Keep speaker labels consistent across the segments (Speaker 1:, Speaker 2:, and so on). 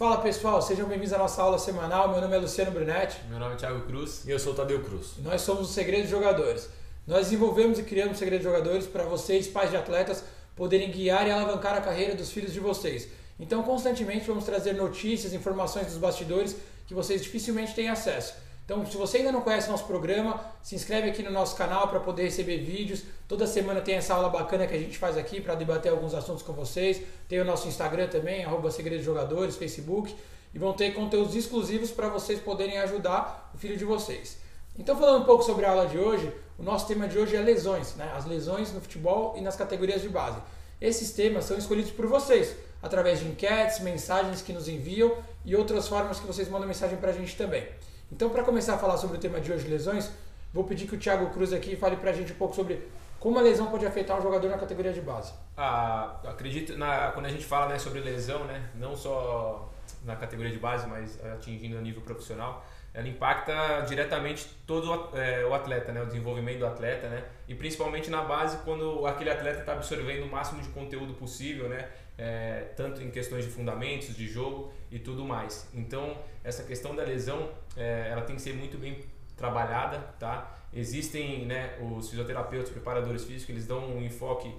Speaker 1: Fala pessoal, sejam bem-vindos à nossa aula semanal. Meu nome é Luciano Brunetti.
Speaker 2: Meu nome é Thiago Cruz.
Speaker 3: E eu sou o Tadeu Cruz.
Speaker 1: E nós somos o Segredo de Jogadores. Nós desenvolvemos e criamos o Segredo de Jogadores para vocês, pais de atletas, poderem guiar e alavancar a carreira dos filhos de vocês. Então, constantemente vamos trazer notícias, informações dos bastidores que vocês dificilmente têm acesso. Então, se você ainda não conhece nosso programa, se inscreve aqui no nosso canal para poder receber vídeos. Toda semana tem essa aula bacana que a gente faz aqui para debater alguns assuntos com vocês. Tem o nosso Instagram também, arroba Segredo Jogadores, Facebook. E vão ter conteúdos exclusivos para vocês poderem ajudar o filho de vocês. Então, falando um pouco sobre a aula de hoje, o nosso tema de hoje é lesões, né? as lesões no futebol e nas categorias de base. Esses temas são escolhidos por vocês, através de enquetes, mensagens que nos enviam e outras formas que vocês mandam mensagem para a gente também. Então, para começar a falar sobre o tema de hoje, lesões, vou pedir que o Thiago Cruz aqui fale para a gente um pouco sobre como a lesão pode afetar um jogador na categoria de base.
Speaker 2: Ah, acredito, na, quando a gente fala né, sobre lesão, né, não só na categoria de base, mas atingindo a nível profissional, ela impacta diretamente todo é, o atleta, né, o desenvolvimento do atleta, né, e principalmente na base quando aquele atleta está absorvendo o máximo de conteúdo possível, né, é, tanto em questões de fundamentos, de jogo e tudo mais. Então, essa questão da lesão, é, ela tem que ser muito bem trabalhada, tá? Existem né, os fisioterapeutas, preparadores físicos, eles dão um enfoque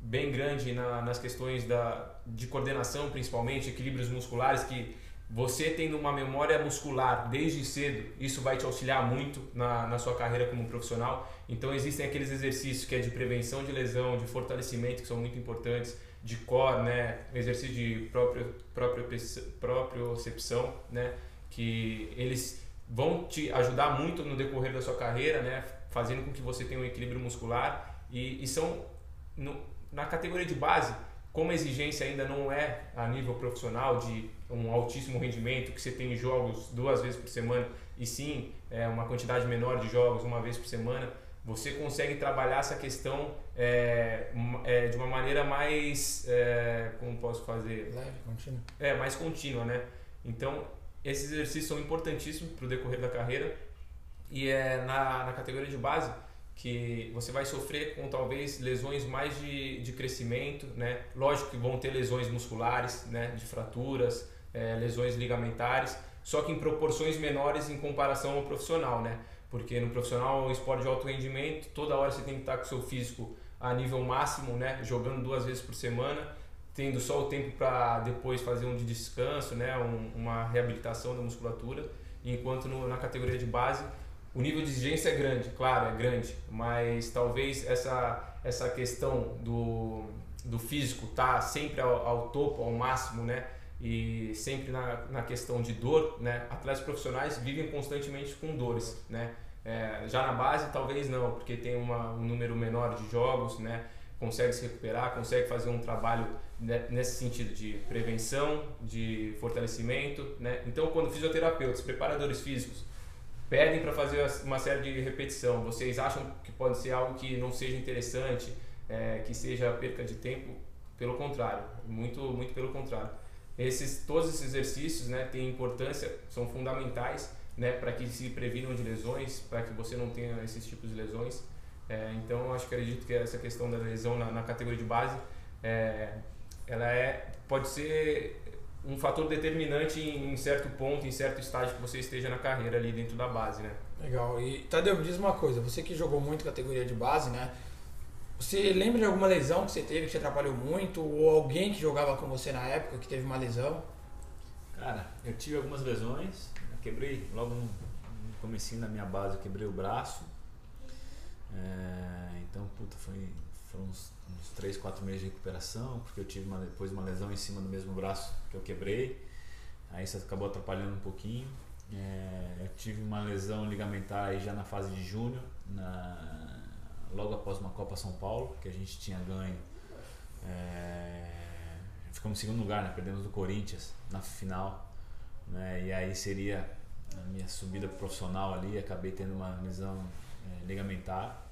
Speaker 2: bem grande na, nas questões da, de coordenação, principalmente, equilíbrios musculares, que você tendo uma memória muscular desde cedo, isso vai te auxiliar muito na, na sua carreira como profissional. Então existem aqueles exercícios que é de prevenção de lesão, de fortalecimento, que são muito importantes de core, né, exercício de próprio, próprio, propriocepção, né, que eles vão te ajudar muito no decorrer da sua carreira, né, fazendo com que você tenha um equilíbrio muscular. E, e são no, na categoria de base, como a exigência ainda não é a nível profissional de um altíssimo rendimento, que você tem jogos duas vezes por semana e sim é, uma quantidade menor de jogos uma vez por semana, você consegue trabalhar essa questão é, é, de uma maneira mais. É, como posso fazer?
Speaker 1: Leve, contínua.
Speaker 2: É, mais contínua, né? Então, esses exercícios são importantíssimos para o decorrer da carreira e é na, na categoria de base que você vai sofrer com talvez lesões mais de, de crescimento, né? Lógico que vão ter lesões musculares, né? De fraturas, é, lesões ligamentares, só que em proporções menores em comparação ao profissional, né? Porque no profissional, esporte de alto rendimento, toda hora você tem que estar com o seu físico a nível máximo, né? jogando duas vezes por semana, tendo só o tempo para depois fazer um de descanso, né? Um, uma reabilitação da musculatura, enquanto no, na categoria de base o nível de exigência é grande, claro, é grande, mas talvez essa, essa questão do, do físico tá sempre ao, ao topo, ao máximo, né? E sempre na, na questão de dor, né? Atletas profissionais vivem constantemente com dores, né? É, já na base talvez não, porque tem uma, um número menor de jogos, né? Consegue se recuperar, consegue fazer um trabalho nesse sentido de prevenção, de fortalecimento, né? Então quando fisioterapeutas, preparadores físicos pedem para fazer uma série de repetição, vocês acham que pode ser algo que não seja interessante, é, que seja perca de tempo? Pelo contrário, muito muito pelo contrário esses, todos esses exercícios né, têm importância, são fundamentais né, para que se previnam de lesões, para que você não tenha esses tipos de lesões. É, então, acho que acredito que essa questão da lesão na, na categoria de base, é, ela é, pode ser um fator determinante em, em, certo ponto, em certo estágio que você esteja na carreira ali dentro da base, né?
Speaker 1: Legal. E Tadeu, me diz uma coisa, você que jogou muito categoria de base, né? Você lembra de alguma lesão que você teve que te atrapalhou muito? Ou alguém que jogava com você na época que teve uma lesão?
Speaker 3: Cara, eu tive algumas lesões. Quebrei logo no, comecinho da minha base, eu quebrei o braço. É, então, puta, foi, foram uns, uns 3, 4 meses de recuperação, porque eu tive uma, depois uma lesão em cima do mesmo braço que eu quebrei. Aí isso acabou atrapalhando um pouquinho. É, eu tive uma lesão ligamentar já na fase de júnior, na, logo após uma Copa São Paulo, que a gente tinha ganho. É, ficamos em segundo lugar, né? perdemos do Corinthians na final. Né? E aí seria a minha subida profissional ali, acabei tendo uma lesão é, ligamentar.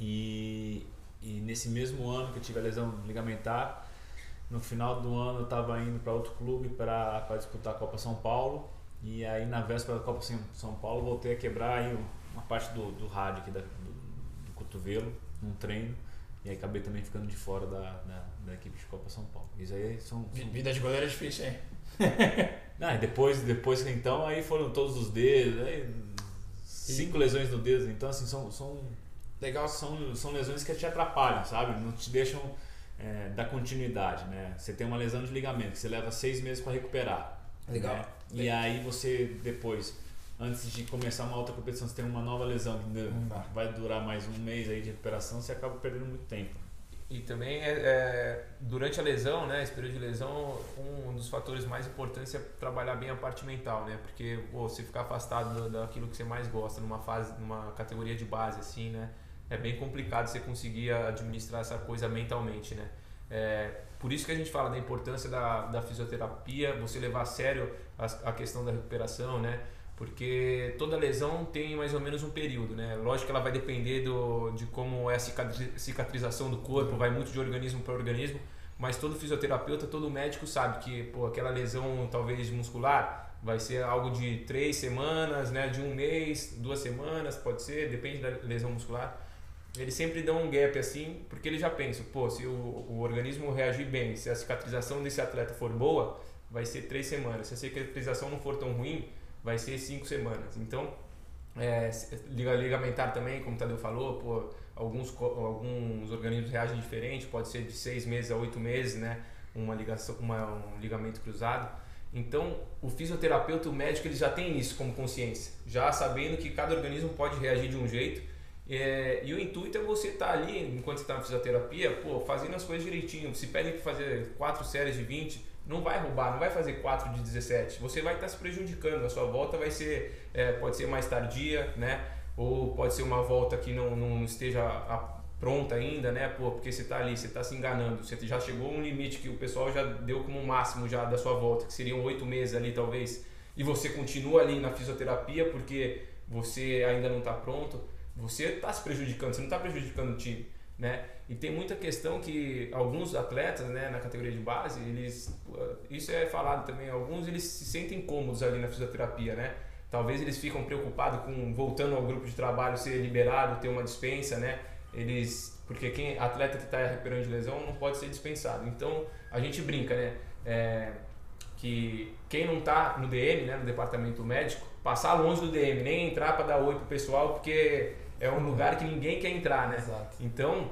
Speaker 3: E, e nesse mesmo ano que eu tive a lesão ligamentar, no final do ano eu estava indo para outro clube para disputar a Copa São Paulo. E aí na véspera da Copa São Paulo voltei a quebrar aí uma parte do, do rádio aqui da, cotovelo num treino. E aí acabei também ficando de fora da, da, da equipe de Copa São Paulo. Isso aí são. são...
Speaker 1: Vida de goleiro é difícil, hein?
Speaker 3: e depois, depois então, aí foram todos os dedos, aí, cinco e... lesões no dedo. Então, assim, são, são, Legal. São, são lesões que te atrapalham, sabe? Não te deixam é, dar continuidade, né? Você tem uma lesão de ligamento que você leva seis meses para recuperar.
Speaker 1: Legal.
Speaker 3: Né? E aí você depois antes de começar uma outra competição, você tem uma nova lesão que vai durar mais um mês aí de recuperação, você acaba perdendo muito tempo.
Speaker 2: E também é, é, durante a lesão, né, esse período de lesão, um dos fatores mais importantes é trabalhar bem a parte mental, né? Porque pô, você ficar afastado daquilo que você mais gosta numa fase, numa categoria de base assim, né? É bem complicado você conseguir administrar essa coisa mentalmente, né? É, por isso que a gente fala da importância da, da fisioterapia, você levar a sério a, a questão da recuperação, né? Porque toda lesão tem mais ou menos um período, né? Lógico que ela vai depender do, de como é a cicatrização do corpo, vai muito de organismo para organismo, mas todo fisioterapeuta, todo médico sabe que pô, aquela lesão talvez muscular vai ser algo de três semanas, né? De um mês, duas semanas, pode ser, depende da lesão muscular. Eles sempre dão um gap assim, porque eles já pensam, pô, se o, o organismo reagir bem, se a cicatrização desse atleta for boa, vai ser três semanas. Se a cicatrização não for tão ruim, vai ser cinco semanas. Então, é, ligamentar também, como o Tadeu falou, pô, alguns, alguns organismos reagem diferente, pode ser de seis meses a oito meses, né? Uma ligação, uma, um ligamento cruzado. Então, o fisioterapeuta, o médico, ele já tem isso como consciência, já sabendo que cada organismo pode reagir de um jeito. É, e o intuito é você estar tá ali, enquanto está na fisioterapia, pô, fazendo as coisas direitinho. Se pedem para fazer quatro séries de 20, não vai roubar, não vai fazer 4 de 17. Você vai estar se prejudicando. A sua volta vai ser, é, pode ser mais tardia, né? Ou pode ser uma volta que não, não esteja a, pronta ainda, né? Pô, porque você está ali, você está se enganando. Você já chegou a um limite que o pessoal já deu como máximo já da sua volta, que seriam oito meses ali talvez. E você continua ali na fisioterapia porque você ainda não está pronto. Você está se prejudicando, você não está prejudicando o time, né? E tem muita questão que alguns atletas, né, na categoria de base, eles isso é falado também, alguns eles se sentem cômodos ali na fisioterapia, né? Talvez eles ficam preocupados com voltando ao grupo de trabalho ser liberado, ter uma dispensa, né? Eles porque quem atleta que está recuperando de lesão não pode ser dispensado. Então a gente brinca, né? É, que quem não está no DM, né, no departamento médico, passar longe do DM, nem entrar para dar oi pro pessoal, porque é um lugar que ninguém quer entrar, né?
Speaker 1: Exato.
Speaker 2: Então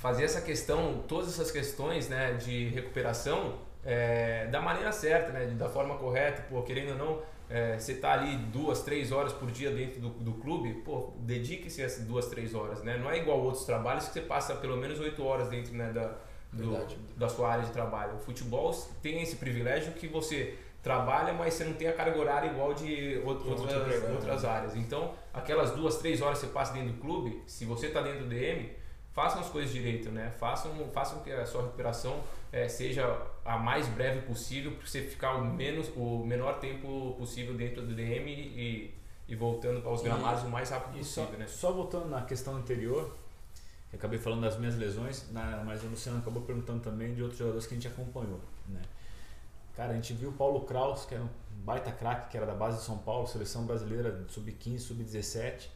Speaker 2: fazer essa questão, todas essas questões né, de recuperação é, da maneira certa, né, da forma correta, pô, querendo ou não, é, você tá ali duas, três horas por dia dentro do, do clube, pô, dedique-se essas duas, três horas, né? Não é igual outros trabalhos que você passa pelo menos oito horas dentro né, da, do, da sua área de trabalho. O futebol tem esse privilégio que você trabalha, mas você não tem a carga horária igual de outras, outras áreas. Então, aquelas duas, três horas que você passa dentro do clube, se você está dentro do DM, façam as coisas direito, né? Façam, façam que a sua recuperação é, seja a mais breve possível para você ficar o menos o menor tempo possível dentro do DM e, e voltando para os gramados e, o mais rápido possível,
Speaker 3: só,
Speaker 2: né?
Speaker 3: Só voltando na questão anterior, eu acabei falando das minhas lesões, na, mas o Luciano acabou perguntando também de outros jogadores que a gente acompanhou, né? Cara, a gente viu o Paulo Kraus, que era um baita craque, que era da base de São Paulo, seleção brasileira sub-15, sub-17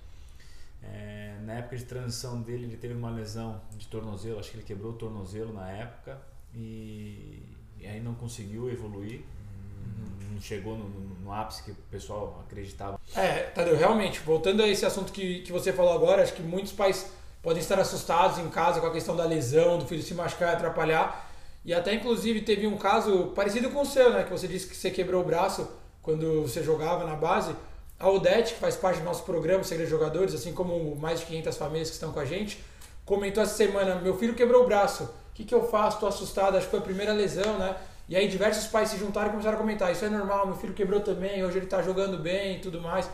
Speaker 3: é, na época de transição dele, ele teve uma lesão de tornozelo, acho que ele quebrou o tornozelo na época e, e aí não conseguiu evoluir. Não chegou no, no, no, ápice que o pessoal acreditava.
Speaker 1: É, Tadeu, realmente, voltando a esse assunto que, que você falou agora, acho que muitos pais podem estar assustados em casa com a questão da lesão, do filho se machucar e atrapalhar. E até inclusive teve um caso parecido com o seu, né? Que você disse que você quebrou o braço quando você jogava na base. A Odete, que faz parte do nosso programa Segredo Jogadores, assim como mais de 500 famílias que estão com a gente, comentou essa semana: meu filho quebrou o braço, o que, que eu faço? Estou assustado, acho que foi a primeira lesão, né? E aí diversos pais se juntaram e começaram a comentar: isso é normal, meu filho quebrou também, hoje ele está jogando bem e tudo mais.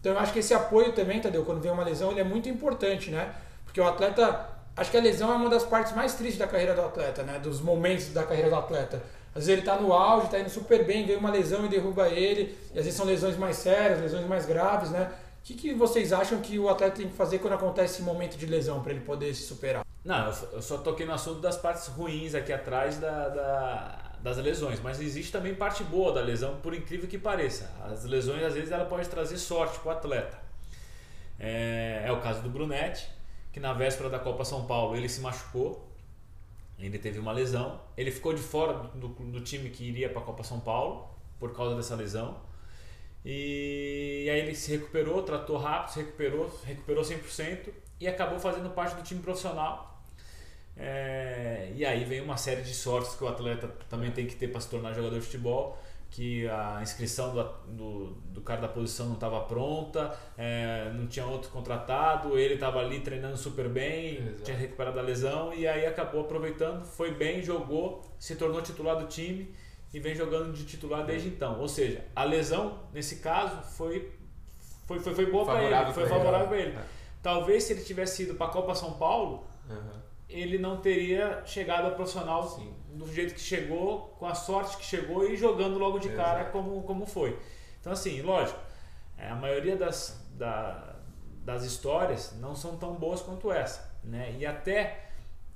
Speaker 1: Então eu acho que esse apoio também, Tadeu, quando vem uma lesão, ele é muito importante, né? Porque o atleta, acho que a lesão é uma das partes mais tristes da carreira do atleta, né? Dos momentos da carreira do atleta. Às vezes ele está no auge, está indo super bem, veio uma lesão e derruba ele, e às vezes são lesões mais sérias, lesões mais graves, né? O que, que vocês acham que o atleta tem que fazer quando acontece esse momento de lesão para ele poder se superar?
Speaker 3: Não, eu só toquei no assunto das partes ruins aqui atrás da, da, das lesões, mas existe também parte boa da lesão, por incrível que pareça. As lesões, às vezes, ela pode trazer sorte para o atleta. É, é, o caso do Brunetti, que na véspera da Copa São Paulo ele se machucou, ele teve uma lesão, ele ficou de fora do, do time que iria para a Copa São Paulo por causa dessa lesão. E, e aí ele se recuperou, tratou rápido, se recuperou, recuperou 100% e acabou fazendo parte do time profissional. É, e aí vem uma série de sortes que o atleta também tem que ter para se tornar jogador de futebol que a inscrição do, do, do cara da posição não estava pronta, é, não tinha outro contratado, ele estava ali treinando super bem, Exato. tinha recuperado a lesão e aí acabou aproveitando, foi bem, jogou, se tornou titular do time e vem jogando de titular desde então. Ou seja, a lesão, nesse caso, foi, foi, foi, foi boa para ele, foi favorável para ele. É. Talvez se ele tivesse ido para a Copa São Paulo, uhum. ele não teria chegado ao profissional Sim do jeito que chegou, com a sorte que chegou e jogando logo de cara como, como foi. Então, assim, lógico, é, a maioria das, da, das histórias não são tão boas quanto essa. Né? E até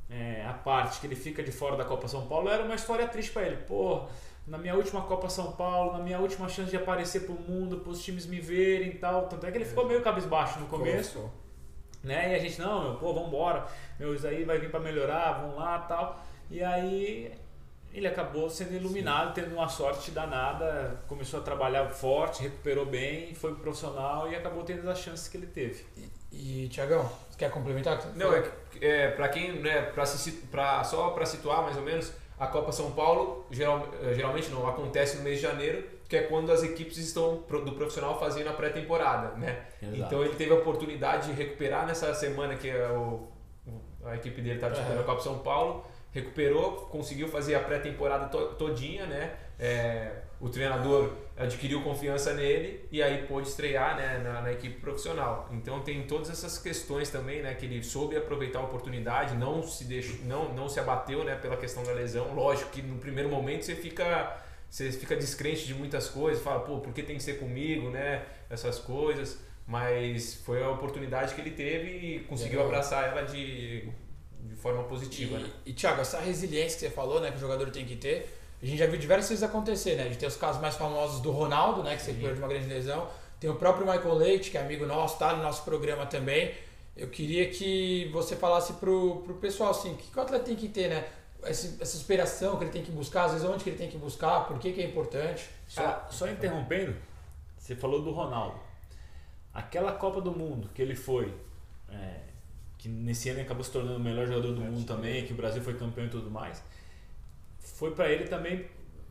Speaker 3: é, a parte que ele fica de fora da Copa São Paulo era uma história triste para ele. Pô, na minha última Copa São Paulo, na minha última chance de aparecer pro mundo, para os times me verem e tal. Tanto é que ele ficou meio cabisbaixo no começo. Né? E a gente, não, meu, pô, vambora, meu, isso aí vai vir para melhorar, vamos lá tal. E aí ele acabou sendo iluminado, Sim. tendo uma sorte danada, começou a trabalhar forte, recuperou bem, foi profissional e acabou tendo as chances que ele teve.
Speaker 1: E, e Tiagão, quer complementar?
Speaker 2: Não, é, é para quem, né, pra, pra, só para situar mais ou menos, a Copa São Paulo geral, eh, geralmente não acontece no mês de janeiro, que é quando as equipes estão do profissional fazendo a pré-temporada, né? Exato. Então ele teve a oportunidade de recuperar nessa semana que é o, a equipe dele está disputando é. a Copa São Paulo recuperou, conseguiu fazer a pré-temporada to todinha, né? É, o treinador adquiriu confiança nele e aí pôde estrear né, na, na, equipe profissional. Então tem todas essas questões também, né? Que ele soube aproveitar a oportunidade, não se deixou, não, não se abateu né, pela questão da lesão. Lógico que no primeiro momento você fica você fica descrente de muitas coisas, fala, pô, por que tem que ser comigo, né? Essas coisas. Mas foi a oportunidade que ele teve e conseguiu abraçar ela de de forma positiva.
Speaker 1: E,
Speaker 2: né?
Speaker 1: e Thiago, essa resiliência que você falou, né, que o jogador tem que ter, a gente já viu diversas vezes acontecer, né? A gente tem os casos mais famosos do Ronaldo, né, que se perdeu de uma grande lesão. Tem o próprio Michael Leite, que é amigo nosso, tá no nosso programa também. Eu queria que você falasse pro, pro pessoal assim, o que, que o atleta tem que ter, né? Essa, essa inspiração que ele tem que buscar, às vezes onde que ele tem que buscar, por que, que é importante.
Speaker 3: Só, ah, só interrompendo, você falou do Ronaldo. Aquela Copa do Mundo que ele foi, é, que nesse ano acabou se tornando o melhor jogador do mundo também, que o Brasil foi campeão e tudo mais, foi para ele também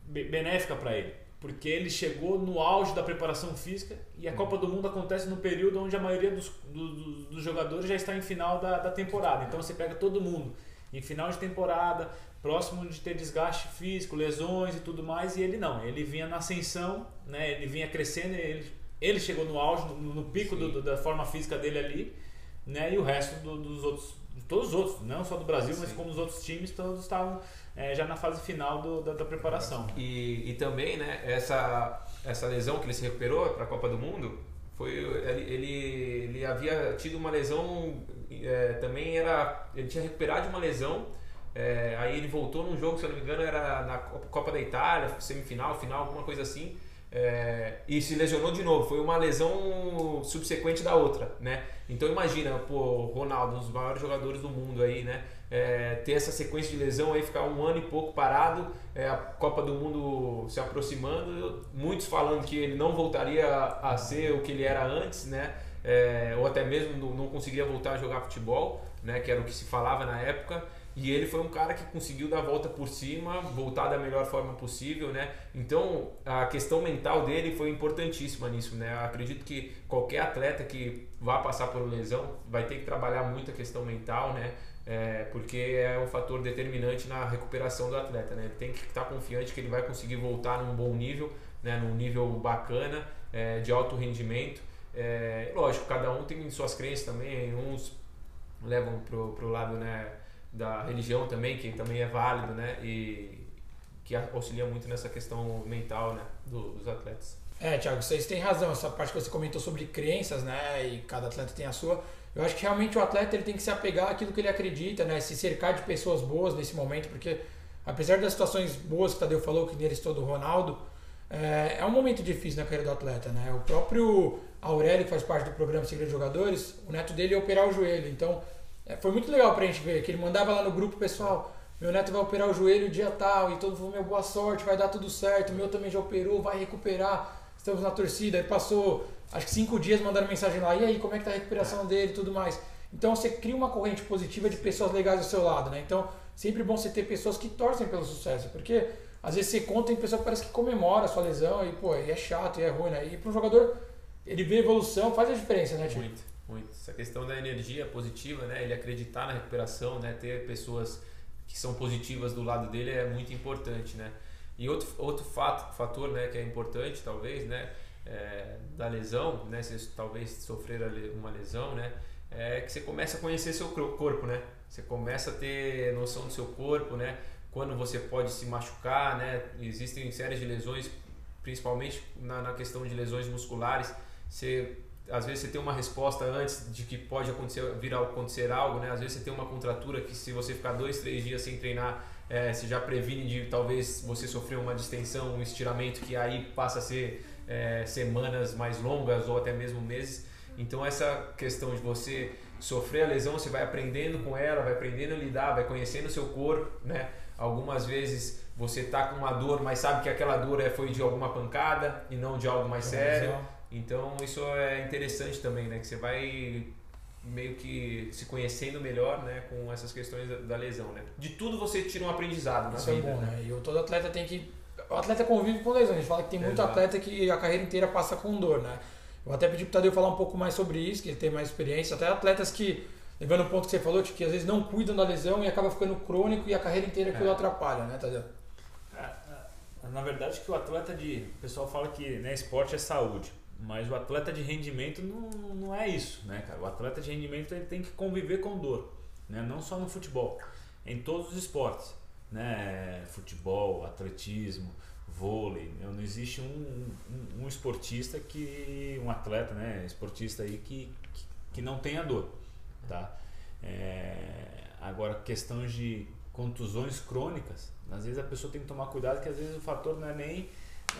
Speaker 3: benéfica para ele, porque ele chegou no auge da preparação física e a uhum. Copa do Mundo acontece no período onde a maioria dos, dos, dos jogadores já está em final da, da temporada. Então você pega todo mundo em final de temporada, próximo de ter desgaste físico, lesões e tudo mais, e ele não, ele vinha na ascensão, né? ele vinha crescendo, ele, ele chegou no auge, no, no pico do, da forma física dele ali né? E o resto do, dos outros, todos os outros, não só do Brasil, Sim. mas como os outros times, todos estavam é, já na fase final do, da, da, preparação.
Speaker 2: E, e também, né, essa, essa lesão que ele se recuperou para a Copa do Mundo, foi ele, ele, ele havia tido uma lesão, é, também era, ele tinha recuperado de uma lesão, é, aí ele voltou num jogo, se eu não me engano, era na Copa da Itália, semifinal, final, alguma coisa assim, é, e se lesionou de novo. Foi uma lesão subsequente da outra, né? Então imagina, pô, Ronaldo, um dos maiores jogadores do mundo aí, né? É, ter essa sequência de lesão aí, ficar um ano e pouco parado, é, a Copa do Mundo se aproximando, muitos falando que ele não voltaria a ser o que ele era antes, né? É, ou até mesmo não, conseguiria voltar a jogar futebol, né? Que era o que se falava na época. E ele foi um cara que conseguiu dar a volta por cima, voltar da melhor forma possível, né? Então, a questão mental dele foi importantíssima nisso, né? Eu acredito que qualquer atleta que vá passar por lesão vai ter que trabalhar muito a questão mental, né? É, porque é um fator determinante na recuperação do atleta, né? Ele tem que estar confiante que ele vai conseguir voltar num bom nível, né? Num nível bacana, é, de alto rendimento. É, lógico, cada um tem suas crenças também, uns levam pro, pro lado, né? Da religião também, que também é válido, né? E que auxilia muito nessa questão mental, né? Do, dos atletas.
Speaker 1: É, Thiago, vocês têm razão. Essa parte que você comentou sobre crenças, né? E cada atleta tem a sua. Eu acho que realmente o atleta ele tem que se apegar àquilo que ele acredita, né? Se cercar de pessoas boas nesse momento, porque apesar das situações boas que o Tadeu falou, que nele estou do Ronaldo, é, é, um momento difícil na carreira do atleta, né? O próprio Aurélio, que faz parte do programa Segredo de Jogadores, o neto dele ia operar o joelho. Então, é, foi muito legal pra gente ver, que ele mandava lá no grupo, pessoal, meu neto vai operar o joelho dia tal, e todo mundo falou, meu, boa sorte, vai dar tudo certo, meu também já operou, vai recuperar, estamos na torcida. Aí passou, acho que cinco dias, mandaram mensagem lá, e aí, como é que tá a recuperação dele e tudo mais. Então você cria uma corrente positiva de pessoas legais ao seu lado, né? Então, sempre bom você ter pessoas que torcem pelo sucesso, porque às vezes você conta em pessoa que parece que comemora a sua lesão, e pô, e é chato, e é ruim, né? E para um jogador, ele vê evolução, faz a diferença, né, Tio?
Speaker 2: Muito, muito. Essa questão da energia positiva, né? Ele acreditar na recuperação, né? Ter pessoas que são positivas do lado dele é muito importante, né? E outro, outro fato, fator, né, que é importante, talvez, né, é, da lesão, né, se talvez sofrer uma lesão, né, é que você começa a conhecer seu corpo, né? Você começa a ter noção do seu corpo, né? Quando você pode se machucar, né? Existem séries de lesões, principalmente na, na questão de lesões musculares. Você às vezes você tem uma resposta antes de que pode acontecer, vir a acontecer algo, né? Às vezes você tem uma contratura que se você ficar dois, três dias sem treinar, é, você já previne de talvez você sofrer uma distensão, um estiramento que aí passa a ser é, semanas mais longas ou até mesmo meses. Então essa questão de você sofrer a lesão, você vai aprendendo com ela, vai aprendendo a lidar, vai conhecendo o seu corpo, né? Algumas vezes você tá com uma dor, mas sabe que aquela dor é, foi de alguma pancada e não de algo mais sério. Então isso é interessante também, né? Que você vai meio que se conhecendo melhor, né, com essas questões da, lesão, né? De tudo você tira um aprendizado na
Speaker 1: Isso
Speaker 2: vida,
Speaker 1: é bom,
Speaker 2: né?
Speaker 1: né? E todo atleta tem que o atleta convive com lesões. A gente fala que tem muito
Speaker 2: Exato.
Speaker 1: atleta que a carreira inteira passa com dor, né? Eu até pedi pro Tadeu falar um pouco mais sobre isso, que ele tem mais experiência. Até atletas que, levando o ponto que você falou, de que às vezes não cuidam da lesão e acaba ficando crônico e a carreira inteira aquilo
Speaker 3: É.
Speaker 1: atrapalha, né, Tadeu?
Speaker 3: É, é, Na verdade que o atleta de. O pessoal fala que né, esporte é saúde. Mas o atleta de rendimento não, não é isso, né, cara? O atleta de rendimento ele tem que conviver com dor, né? Não só no futebol, em todos os esportes, né? Futebol, atletismo, vôlei. Não existe um, um, um esportista que um atleta, né? Esportista aí que, que, que não tenha dor, tá? É, agora questões de contusões crônicas, às vezes a pessoa tem que tomar cuidado que às vezes o fator não é nem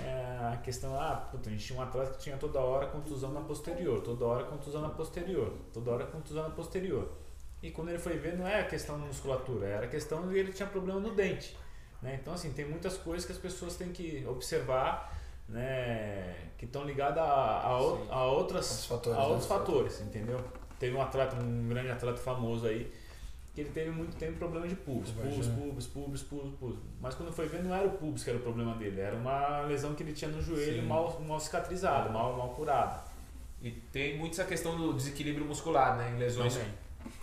Speaker 3: é, a questão, ah, puta, a gente tinha um atleta que tinha toda hora contusão na posterior, toda hora contusão na posterior, toda hora contusão na posterior. E quando ele foi ver, não é a questão da musculatura, era a questão de ele tinha problema no dente. Né? Então, assim, tem muitas coisas que as pessoas têm que observar, né, que estão ligadas a, a, o- a outras,
Speaker 1: fatores,
Speaker 3: a
Speaker 1: né?
Speaker 3: outros fatores, entendeu? Teve um atleta, um grande atleta famoso aí, que ele teve muito tempo problema de pubis, pubis,
Speaker 1: Imagina.
Speaker 3: pubis, pubis, pubis, pubis. Mas quando foi ver, não era o pubis que era o problema dele, era uma lesão que ele tinha no joelho mal, mal cicatrizada, mal, mal curada.
Speaker 2: E tem muito essa questão do desequilíbrio muscular, né? Em lesões
Speaker 3: Também.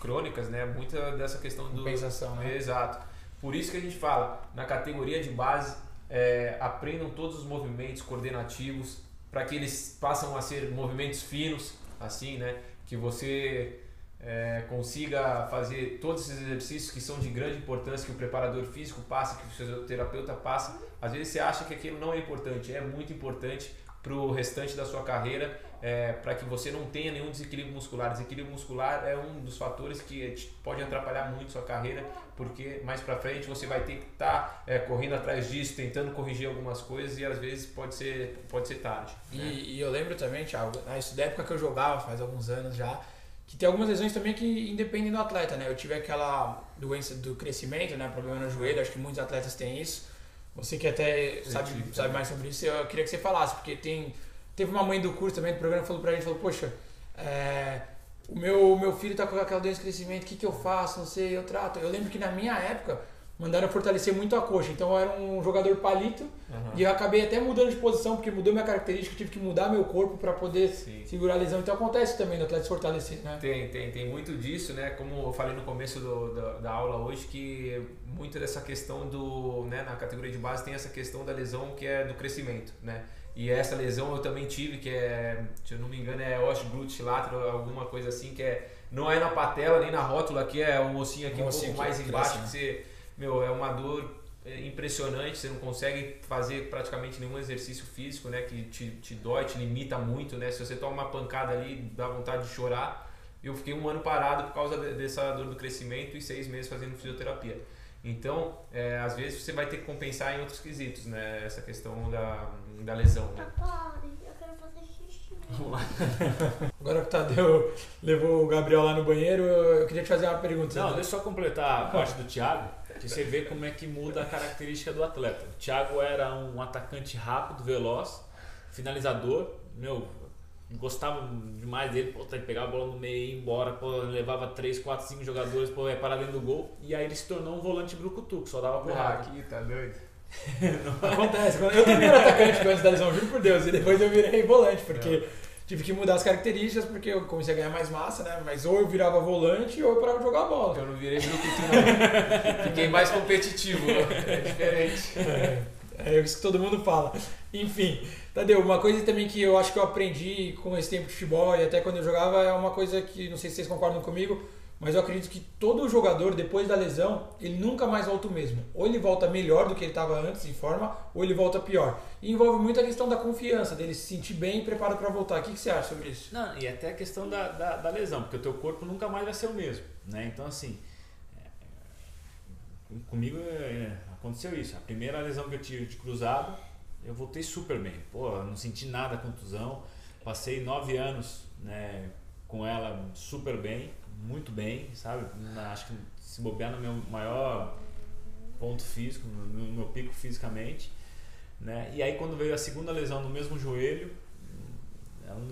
Speaker 2: crônicas, né? Muita dessa questão do
Speaker 1: Compensação, né?
Speaker 2: Exato. Por isso que a gente fala, na categoria de base, é, aprendam todos os movimentos coordenativos para que eles passam a ser movimentos finos, assim, né? Que você é, consiga fazer todos esses exercícios que são de grande importância, que o preparador físico passa, que o fisioterapeuta passa. Às vezes você acha que aquilo não é importante, é muito importante para o restante da sua carreira, é, para que você não tenha nenhum desequilíbrio muscular. Desequilíbrio muscular é um dos fatores que pode atrapalhar muito sua carreira, porque mais para frente você vai ter que estar correndo atrás disso, tentando corrigir algumas coisas e às vezes pode ser, pode ser tarde. né?
Speaker 1: E, e eu lembro também, Thiago, na- isso da época que eu jogava, faz alguns anos já, que tem algumas lesões também que independem do atleta, né? Eu tive aquela doença do crescimento, né? Problema no joelho, acho que muitos atletas têm isso. Você que até sabe,
Speaker 2: tive
Speaker 1: sabe mais sobre isso, eu queria que você falasse, porque tem. Teve uma mãe do curso também do programa falou pra gente, falou, poxa, é, o meu, meu filho tá com aquela doença de crescimento, o que, que eu faço? Não sei, eu trato. Eu lembro que na minha época mandaram fortalecer muito a coxa, então eu era um jogador palito
Speaker 2: Aham.
Speaker 1: e eu acabei até mudando de posição, porque mudou minha característica, tive que mudar meu corpo para poder
Speaker 2: Sim.
Speaker 1: segurar a lesão. Então acontece também no atleta se fortalecer, né?
Speaker 2: Tem, tem, tem muito disso, né? Como eu falei no começo do, da, da aula hoje, que muito dessa questão do, né, na categoria de base tem essa questão da lesão que é do crescimento, né? E essa lesão eu também tive, que é, se eu não me engano, é osteoglutelatero, alguma coisa assim, que é, não é na patela nem na rótula, que é o ossinho aqui
Speaker 1: Um
Speaker 2: um, pouco mais
Speaker 1: cresce,
Speaker 2: embaixo,
Speaker 1: né?
Speaker 2: que você, meu, é uma dor é, impressionante, você não consegue fazer praticamente nenhum exercício físico, né, que te, te dói, te limita muito, né, se você toma uma pancada ali, dá vontade de chorar. Eu fiquei um ano parado por causa de- dessa dor do crescimento e seis meses fazendo fisioterapia. Então, é, às vezes você vai ter que compensar em outros quesitos, né, essa questão da, da lesão, né.
Speaker 4: Papai, eu quero fazer xixi.
Speaker 2: Vamos lá.
Speaker 1: Agora que o Tadeu levou o Gabriel lá no banheiro, eu queria te fazer uma pergunta.
Speaker 3: Não, deixa eu só completar a parte do Thiago, que você vê como é que muda a característica do atleta. O Thiago era um atacante rápido, veloz, finalizador, meu, gostava demais dele, pô, que pegar a bola no meio e ir embora, pô, levava 3, 4, 5 jogadores, pô, ia parar dentro do gol, e aí ele se tornou um volante brucutu, que só dava porrada.
Speaker 2: aqui, tá doido.
Speaker 1: Acontece. Eu também era atacante antes da lesão, juro por Deus. E depois eu virei volante, porque tive que mudar as características, porque eu comecei a ganhar mais massa, né? Mas ou eu virava volante ou eu parava de jogar bola.
Speaker 2: Eu não virei brucutu não. Fiquei mais competitivo. É diferente.
Speaker 1: É, é isso que todo mundo fala. Enfim, Tadeu, uma coisa também que eu acho que eu aprendi com esse tempo de futebol e até quando eu jogava é uma coisa que, não sei se vocês concordam comigo, mas eu acredito que todo jogador, depois da lesão, ele nunca mais volta o mesmo. Ou ele volta melhor do que ele estava antes, em forma, ou ele volta pior. E envolve muito a questão da confiança, dele se sentir bem e preparado para voltar. O que, que, você acha sobre isso?
Speaker 3: Não, e até a questão da, da, da, lesão, porque o teu corpo nunca mais vai ser o mesmo. Né? Então, assim, é, comigo é, aconteceu isso. A primeira lesão que eu tive de cruzado, eu voltei super bem. Pô, não senti nada contusão. Passei nove anos né, com ela super bem muito bem, sabe? Acho que se bobear no meu maior ponto físico, no meu pico fisicamente. Né? E aí quando veio a segunda lesão no mesmo joelho,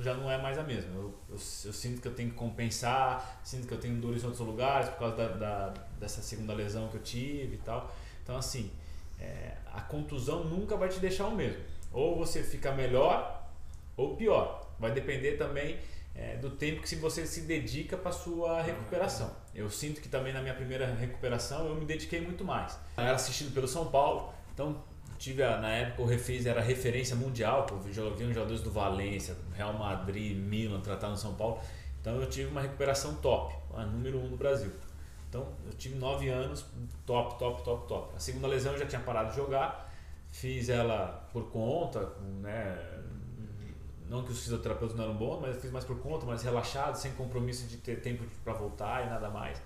Speaker 3: já não é mais a mesma. Eu, eu, eu, sinto que eu tenho que compensar, sinto que eu tenho dores em outros lugares por causa da, da dessa segunda lesão que eu tive e tal. Então assim, é, a contusão nunca vai te deixar o mesmo. Ou você fica melhor ou pior. Vai depender também é, do tempo que se você se dedica para sua recuperação. Eu sinto que também na minha primeira recuperação eu me dediquei muito mais. Eu era assistido pelo São Paulo, então tive na época o Refis era referência mundial, pô, vi jogadores do Valência, Real Madrid, Milan tratando no São Paulo. Então eu tive uma recuperação top, a número um no Brasil. Então eu tive nove anos, top, top, top, top. A segunda lesão eu já tinha parado de jogar, fiz ela por conta, né, não que os fisioterapeutas não eram bons, mas eu fiz mais por conta, mais relaxado, sem compromisso de ter tempo para voltar e nada mais.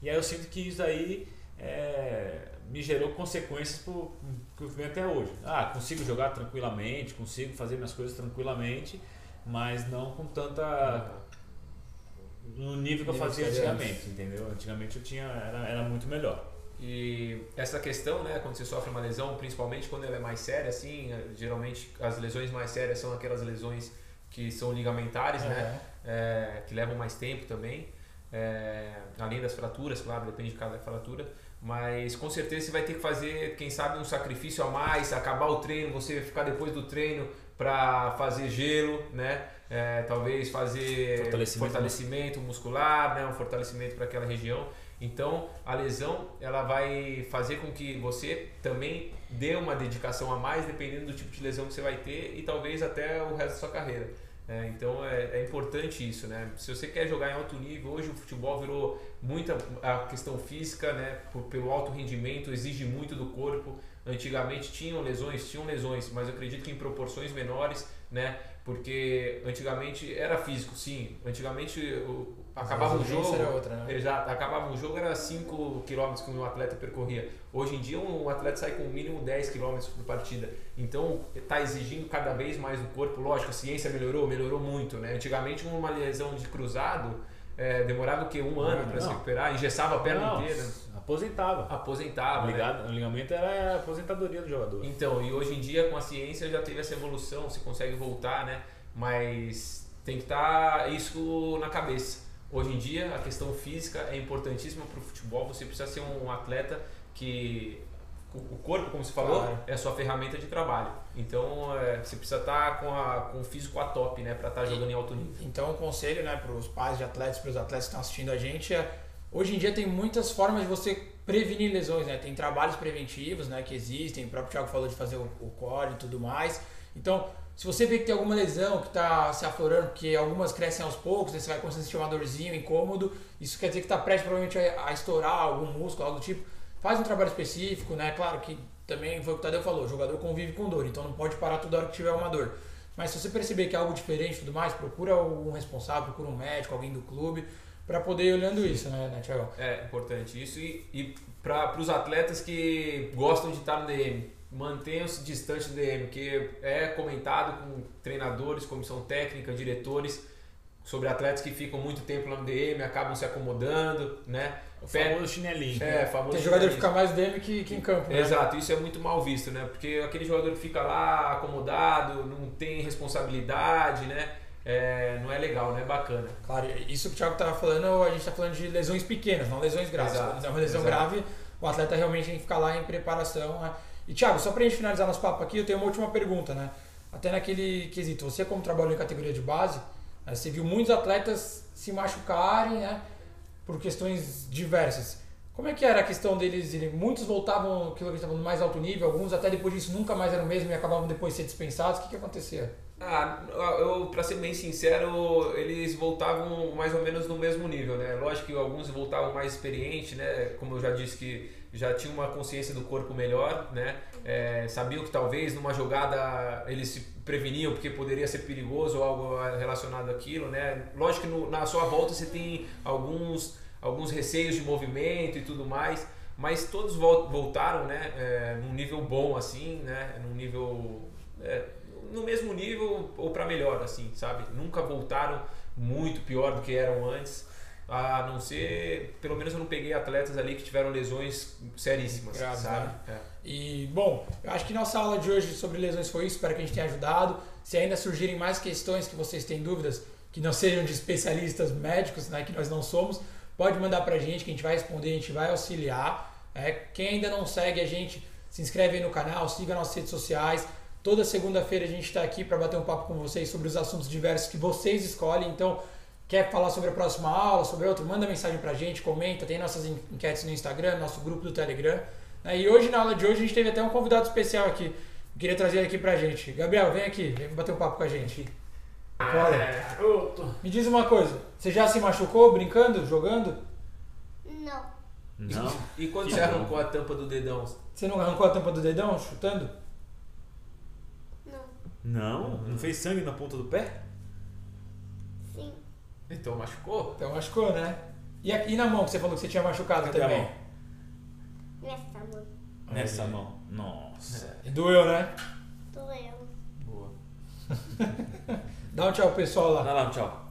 Speaker 3: E aí eu sinto que isso aí é, me gerou consequências para o que eu venho até hoje. Ah, consigo jogar tranquilamente, consigo fazer minhas coisas tranquilamente, mas não com tanta no nível que eu fazia antigamente, entendeu? Antigamente eu tinha era, era muito melhor.
Speaker 2: E essa questão, né, quando você sofre uma lesão, principalmente quando ela é mais séria, assim, geralmente as lesões mais sérias são aquelas lesões que são ligamentares, uhum. né, é, que levam mais tempo também, é, além das fraturas, claro, depende de cada fratura, mas com certeza você vai ter que fazer, quem sabe, um sacrifício a mais, acabar o treino, você ficar depois do treino para fazer gelo, né, é, talvez fazer fortalecimento, fortalecimento muscular, né, um fortalecimento para aquela região. Então, a lesão ela vai fazer com que você também dê uma dedicação a mais, dependendo do tipo de lesão que você vai ter e talvez até o resto da sua carreira. É, então é, é, importante isso, né? Se você quer jogar em alto nível, hoje o futebol virou muita a questão física, né? Por, pelo alto rendimento, exige muito do corpo. Antigamente tinham lesões, tinham lesões, mas eu acredito que em proporções menores, né? Porque antigamente era físico, sim. Antigamente o, acabava um jogo.
Speaker 1: Era outra, né?
Speaker 2: Exato, acabava um jogo, era 5 km que um atleta percorria. Hoje em dia, um atleta sai com o mínimo 10 km por partida. Então, está exigindo cada vez mais do corpo. Lógico, a ciência melhorou, melhorou muito. Né? Antigamente, uma lesão de cruzado é, demorava o quê? Um ano para se recuperar, engessava a perna não, inteira.
Speaker 3: Aposentava.
Speaker 2: Aposentava.
Speaker 3: O, ligado,
Speaker 2: né?
Speaker 3: o ligamento era a aposentadoria do jogador.
Speaker 2: Então, e hoje em dia, com a ciência, já teve essa evolução, você consegue voltar, né? Mas tem que estar tá isso na cabeça Hoje em dia, a questão física é importantíssima para o futebol. Você precisa ser um atleta que o corpo, como você falou, claro. é a sua ferramenta de trabalho. Então, é, você precisa estar tá com, a, com o físico a top, né, para estar tá jogando em alto nível.
Speaker 1: Então, o conselho, né, para os pais de atletas, para os atletas que estão assistindo a gente é hoje em dia tem muitas formas de você prevenir lesões, né? Tem trabalhos preventivos, né, que existem. O próprio Thiago falou de fazer o, o core e tudo mais. Então, se você vê que tem alguma lesão que está se aflorando, porque algumas crescem aos poucos, você vai começando a sentir uma dorzinha, incômodo, isso quer dizer que está prestes provavelmente a, a, estourar algum músculo, algo do tipo. Faz um trabalho específico, né? Claro que também foi o que o Tadeu falou, o jogador convive com dor, então não pode parar toda hora que tiver uma dor. Mas se você perceber que é algo diferente e tudo mais, procura um responsável, procura um médico, alguém do clube, para poder ir olhando isso, né, né
Speaker 2: É importante isso e, e para os atletas que gostam de estar no DM mantenham-se distante do DM, que é comentado com treinadores, comissão técnica, diretores, sobre atletas que ficam muito tempo lá no DM, acabam se acomodando, né?
Speaker 3: O famoso chinelinho.
Speaker 2: É, famoso
Speaker 1: Tem jogador que fica mais DM que, que em campo, né?
Speaker 2: Exato, isso é muito mal visto, né? Porque aquele jogador que fica lá acomodado, não tem responsabilidade, né? É, não é legal, não é bacana.
Speaker 1: Claro, isso que o Thiago estava falando, a gente está falando de lesões pequenas, não lesões graves.
Speaker 2: Exato,
Speaker 1: Quando é uma lesão
Speaker 2: exato.
Speaker 1: grave, o atleta realmente tem que ficar lá em preparação. né? E Thiago, só para a gente finalizar nosso papo aqui, eu tenho uma última pergunta, né? Até naquele quesito, você como trabalhou em categoria de base, né, você viu muitos atletas se machucarem, né? Por questões diversas. Como é que era a questão deles? Ele- Muitos voltavam, que estavam no mais alto nível, alguns até depois disso nunca mais eram o mesmo e acabavam depois de ser dispensados. O que, que acontecia?
Speaker 2: Ah, eu, pra ser bem sincero, eles voltavam mais ou menos no mesmo nível, né? Lógico que alguns voltavam mais experientes, né? Como eu já disse que já tinha uma consciência do corpo melhor, né? É, sabiam que talvez numa jogada eles se preveniam porque poderia ser perigoso ou algo relacionado àquilo, né? Lógico que no- na sua volta você tem alguns, alguns receios de movimento e tudo mais, mas todos vol- voltaram, né? É, num nível bom assim, né? Num nível é, no mesmo nível ou para melhor, assim, sabe? Nunca voltaram muito pior do que eram antes. A não ser, pelo menos eu não peguei atletas ali que tiveram lesões seríssimas,
Speaker 1: Graves,
Speaker 2: sabe?
Speaker 1: né?
Speaker 2: É.
Speaker 1: E, bom, eu acho que nossa aula de hoje sobre lesões foi isso. Espero que a gente tenha ajudado. Se ainda surgirem mais questões que vocês têm dúvidas, que não sejam de especialistas médicos, né, que nós não somos, pode mandar pra gente que a gente vai responder, a gente vai auxiliar. É, quem ainda não segue a gente, se inscreve aí no canal, siga nossas redes sociais. Toda segunda-feira a gente está aqui para bater um papo com vocês sobre os assuntos diversos que vocês escolhem. Então, quer falar sobre a próxima aula, sobre outra, manda mensagem pra gente, comenta, tem nossas en- enquetes no Instagram, nosso grupo do Telegram. né? E hoje, na aula de hoje, a gente teve até um convidado especial aqui. Queria trazer ele aqui pra gente. Gabriel, vem aqui, vem bater um papo com a gente. Olha, me diz uma coisa, você já se machucou brincando, jogando?
Speaker 4: Não.
Speaker 3: Não?
Speaker 2: E quando
Speaker 3: Que
Speaker 2: você
Speaker 3: bom.
Speaker 2: arrancou a tampa do dedão?
Speaker 1: Você não arrancou a tampa do dedão chutando?
Speaker 4: Não.
Speaker 3: Não? Não fez sangue na ponta do pé?
Speaker 4: Sim.
Speaker 2: Então machucou?
Speaker 1: Então machucou, né? E, a- e na mão que você falou que você tinha machucado
Speaker 3: Cadê a
Speaker 1: também?
Speaker 3: mão?
Speaker 4: Nessa mão.
Speaker 3: Nessa mão. Nossa.
Speaker 1: E doeu, né?
Speaker 4: Doeu.
Speaker 2: Boa.
Speaker 1: Dá um tchau pro pessoal lá.
Speaker 3: Dá lá um tchau.